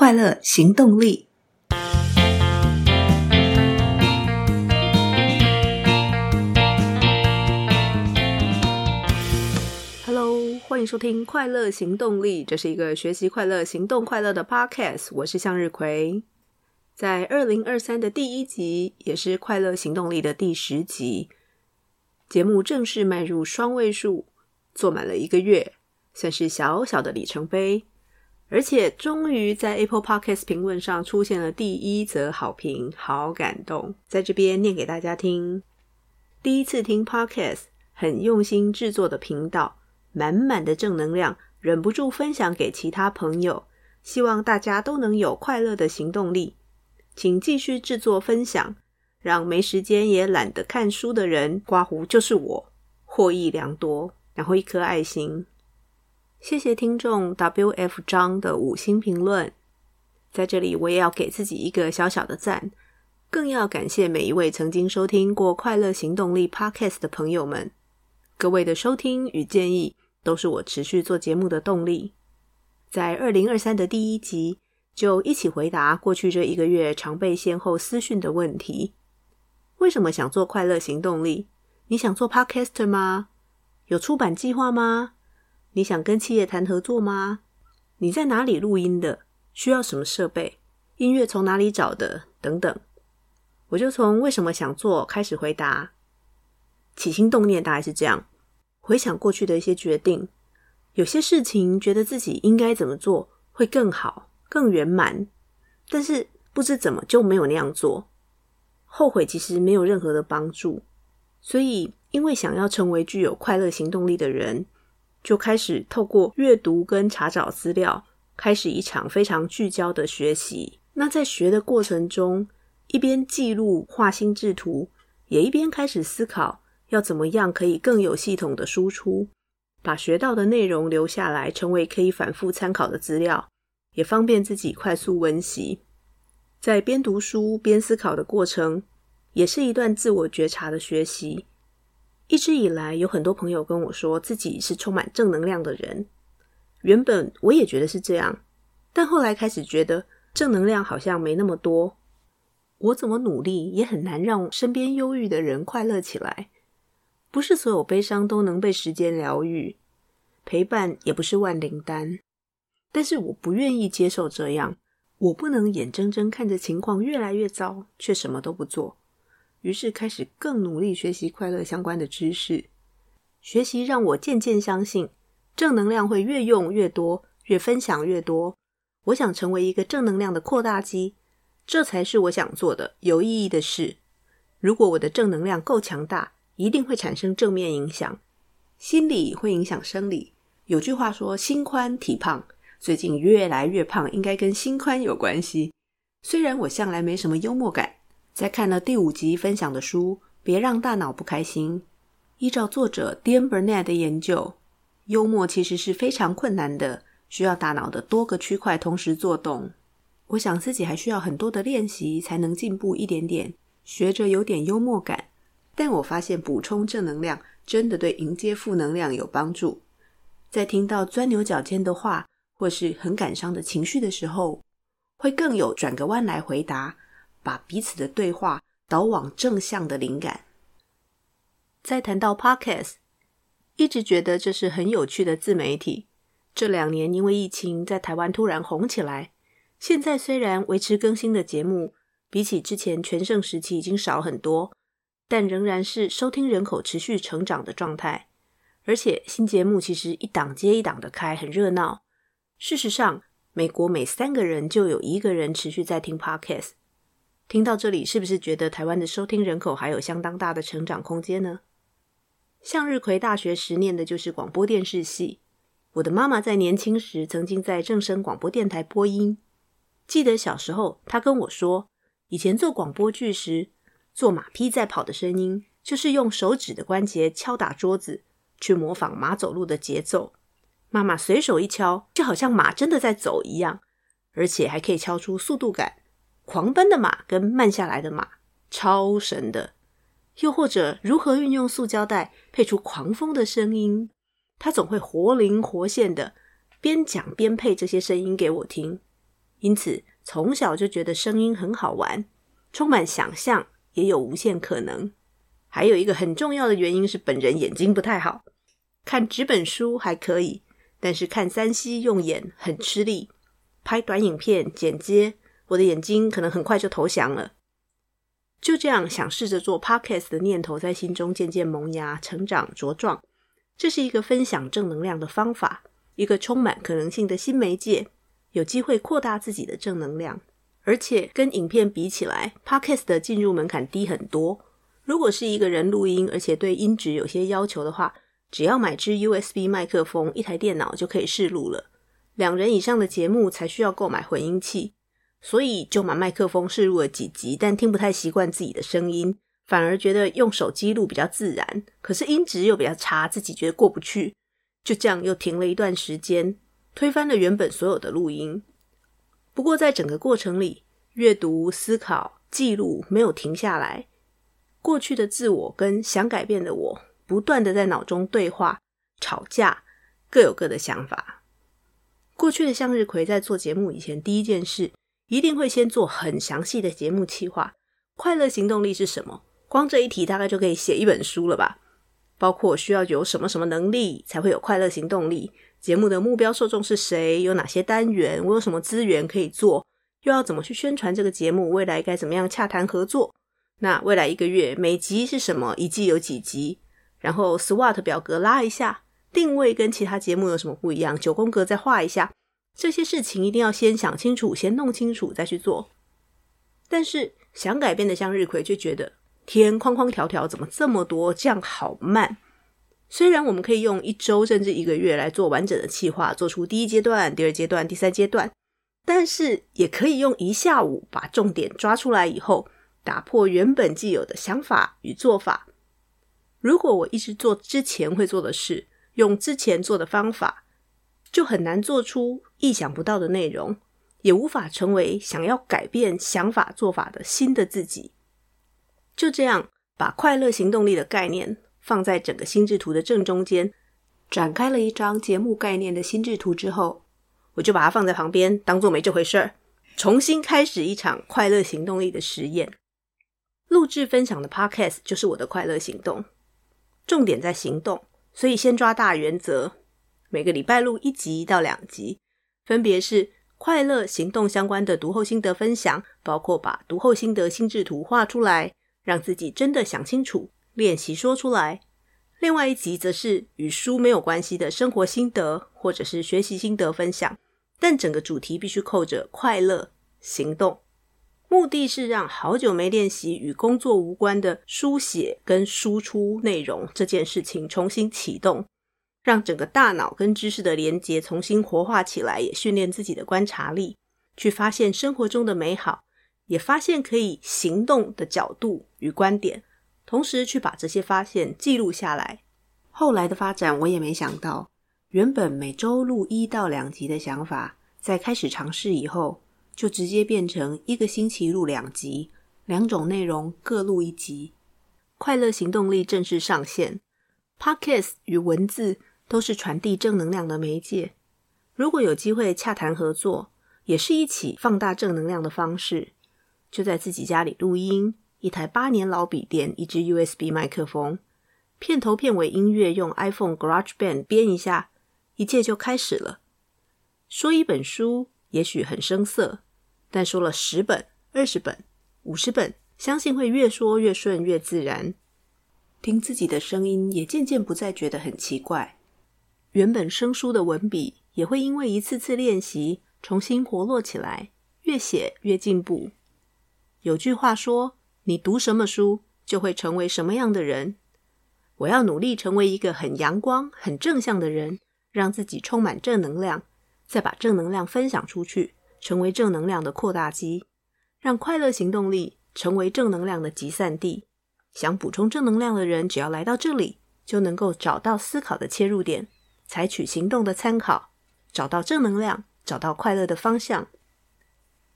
快乐行动力。Hello，欢迎收听《快乐行动力》，这是一个学习快乐、行动快乐的 Podcast。我是向日葵，在二零二三的第一集，也是《快乐行动力》的第十集，节目正式迈入双位数，做满了一个月，算是小小的里程碑。而且终于在 Apple Podcast 评论上出现了第一则好评，好感动，在这边念给大家听。第一次听 Podcast，很用心制作的频道，满满的正能量，忍不住分享给其他朋友，希望大家都能有快乐的行动力。请继续制作分享，让没时间也懒得看书的人，刮胡就是我，获益良多。然后一颗爱心。谢谢听众 W.F. 张的五星评论，在这里我也要给自己一个小小的赞，更要感谢每一位曾经收听过《快乐行动力》Podcast 的朋友们，各位的收听与建议都是我持续做节目的动力。在二零二三的第一集，就一起回答过去这一个月常被先后私讯的问题：为什么想做快乐行动力？你想做 Podcaster 吗？有出版计划吗？你想跟企业谈合作吗？你在哪里录音的？需要什么设备？音乐从哪里找的？等等，我就从为什么想做开始回答。起心动念大概是这样：回想过去的一些决定，有些事情觉得自己应该怎么做会更好、更圆满，但是不知怎么就没有那样做。后悔其实没有任何的帮助，所以因为想要成为具有快乐行动力的人。就开始透过阅读跟查找资料，开始一场非常聚焦的学习。那在学的过程中，一边记录、画心智图，也一边开始思考要怎么样可以更有系统的输出，把学到的内容留下来，成为可以反复参考的资料，也方便自己快速温习。在边读书边思考的过程，也是一段自我觉察的学习。一直以来，有很多朋友跟我说自己是充满正能量的人。原本我也觉得是这样，但后来开始觉得正能量好像没那么多。我怎么努力也很难让身边忧郁的人快乐起来。不是所有悲伤都能被时间疗愈，陪伴也不是万灵丹。但是我不愿意接受这样，我不能眼睁睁看着情况越来越糟，却什么都不做。于是开始更努力学习快乐相关的知识，学习让我渐渐相信正能量会越用越多，越分享越多。我想成为一个正能量的扩大机，这才是我想做的有意义的事。如果我的正能量够强大，一定会产生正面影响。心理会影响生理。有句话说“心宽体胖”，最近越来越胖，应该跟心宽有关系。虽然我向来没什么幽默感。在看了第五集分享的书《别让大脑不开心》，依照作者 Dan Burnett 的研究，幽默其实是非常困难的，需要大脑的多个区块同时作动。我想自己还需要很多的练习才能进步一点点，学着有点幽默感。但我发现补充正能量真的对迎接负能量有帮助。在听到钻牛角尖的话或是很感伤的情绪的时候，会更有转个弯来回答。把彼此的对话导往正向的灵感。再谈到 Podcast，一直觉得这是很有趣的自媒体。这两年因为疫情，在台湾突然红起来。现在虽然维持更新的节目比起之前全盛时期已经少很多，但仍然是收听人口持续成长的状态。而且新节目其实一档接一档的开，很热闹。事实上，美国每三个人就有一个人持续在听 Podcast。听到这里，是不是觉得台湾的收听人口还有相当大的成长空间呢？向日葵大学时念的就是广播电视系。我的妈妈在年轻时曾经在正声广播电台播音。记得小时候，她跟我说，以前做广播剧时，做马匹在跑的声音，就是用手指的关节敲打桌子，去模仿马走路的节奏。妈妈随手一敲，就好像马真的在走一样，而且还可以敲出速度感。狂奔的马跟慢下来的马，超神的。又或者如何运用塑胶袋配出狂风的声音，他总会活灵活现的边讲边配这些声音给我听。因此从小就觉得声音很好玩，充满想象，也有无限可能。还有一个很重要的原因是本人眼睛不太好，看纸本书还可以，但是看三 C 用眼很吃力。拍短影片剪接，我的眼睛可能很快就投降了。就这样，想试着做 Podcast 的念头在心中渐渐萌芽、成长、茁壮。这是一个分享正能量的方法，一个充满可能性的新媒介，有机会扩大自己的正能量。而且跟影片比起来，Podcast 的进入门槛低很多。如果是一个人录音，而且对音质有些要求的话，只要买支 USB 麦克风、一台电脑就可以试录了。两人以上的节目才需要购买混音器。所以就把麦克风试录了几集，但听不太习惯自己的声音，反而觉得用手机录比较自然。可是音质又比较差，自己觉得过不去，就这样又停了一段时间，推翻了原本所有的录音。不过在整个过程里，阅读、思考、记录没有停下来，过去的自我跟想改变的我，不断的在脑中对话、吵架，各有各的想法。过去的向日葵在做节目以前，第一件事。一定会先做很详细的节目企划。快乐行动力是什么？光这一题大概就可以写一本书了吧？包括需要有什么什么能力才会有快乐行动力？节目的目标受众是谁？有哪些单元？我有什么资源可以做？又要怎么去宣传这个节目？未来该怎么样洽谈合作？那未来一个月每集是什么？一季有几集？然后 SWOT 表格拉一下，定位跟其他节目有什么不一样？九宫格再画一下。这些事情一定要先想清楚，先弄清楚再去做。但是想改变的向日葵却觉得天框框条条怎么这么多，这样好慢。虽然我们可以用一周甚至一个月来做完整的计划，做出第一阶段、第二阶段、第三阶段，但是也可以用一下午把重点抓出来以后，打破原本既有的想法与做法。如果我一直做之前会做的事，用之前做的方法，就很难做出意想不到的内容，也无法成为想要改变想法做法的新的自己。就这样，把快乐行动力的概念放在整个心智图的正中间，展开了一张节目概念的心智图之后，我就把它放在旁边，当做没这回事儿，重新开始一场快乐行动力的实验。录制分享的 Podcast 就是我的快乐行动，重点在行动，所以先抓大原则。每个礼拜录一集到两集，分别是快乐行动相关的读后心得分享，包括把读后心得心智图画出来，让自己真的想清楚，练习说出来。另外一集则是与书没有关系的生活心得，或者是学习心得分享，但整个主题必须扣着快乐行动，目的是让好久没练习与工作无关的书写跟输出内容这件事情重新启动。让整个大脑跟知识的连接重新活化起来，也训练自己的观察力，去发现生活中的美好，也发现可以行动的角度与观点，同时去把这些发现记录下来。后来的发展，我也没想到，原本每周录一到两集的想法，在开始尝试以后，就直接变成一个星期录两集，两种内容各录一集。快乐行动力正式上线，Podcast 与文字。都是传递正能量的媒介。如果有机会洽谈合作，也是一起放大正能量的方式。就在自己家里录音，一台八年老笔电，一支 USB 麦克风，片头片尾音乐用 iPhone GarageBand 编一下，一切就开始了。说一本书也许很生涩，但说了十本、二十本、五十本，相信会越说越顺、越自然。听自己的声音，也渐渐不再觉得很奇怪。原本生疏的文笔也会因为一次次练习重新活络起来，越写越进步。有句话说：“你读什么书，就会成为什么样的人。”我要努力成为一个很阳光、很正向的人，让自己充满正能量，再把正能量分享出去，成为正能量的扩大机，让快乐行动力成为正能量的集散地。想补充正能量的人，只要来到这里，就能够找到思考的切入点。采取行动的参考，找到正能量，找到快乐的方向。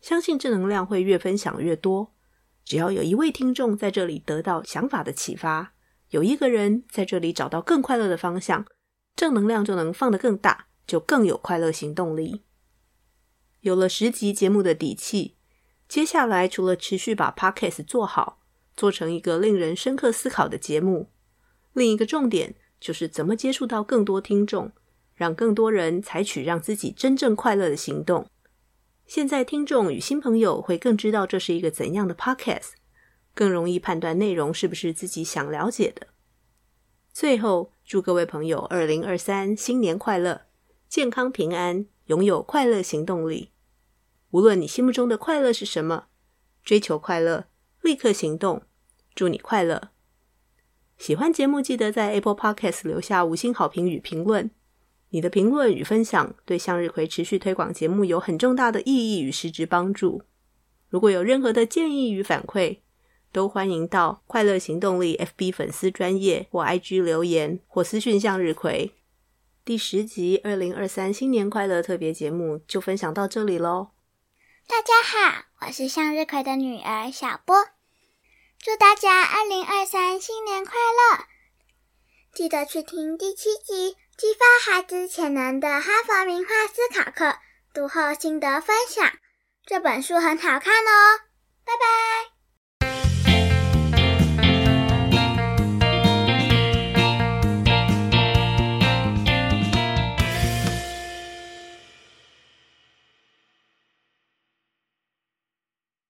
相信正能量会越分享越多。只要有一位听众在这里得到想法的启发，有一个人在这里找到更快乐的方向，正能量就能放得更大，就更有快乐行动力。有了十集节目的底气，接下来除了持续把 Podcast 做好，做成一个令人深刻思考的节目，另一个重点就是怎么接触到更多听众，让更多人采取让自己真正快乐的行动。现在听众与新朋友会更知道这是一个怎样的 Podcast，更容易判断内容是不是自己想了解的。最后，祝各位朋友二零二三新年快乐，健康平安，拥有快乐行动力。无论你心目中的快乐是什么，追求快乐，立刻行动。祝你快乐！喜欢节目，记得在 Apple Podcast 留下五星好评与评论。你的评论与分享对向日葵持续推广节目有很重大的意义与实质帮助。如果有任何的建议与反馈，都欢迎到快乐行动力 FB 粉丝专业或 IG 留言或私讯向日葵。第十集二零二三新年快乐特别节目就分享到这里喽。大家好，我是向日葵的女儿小波，祝大家二零二三新年快乐！记得去听第七集激发孩子潜能的哈佛名画思考课读后心得分享，这本书很好看哦。拜拜。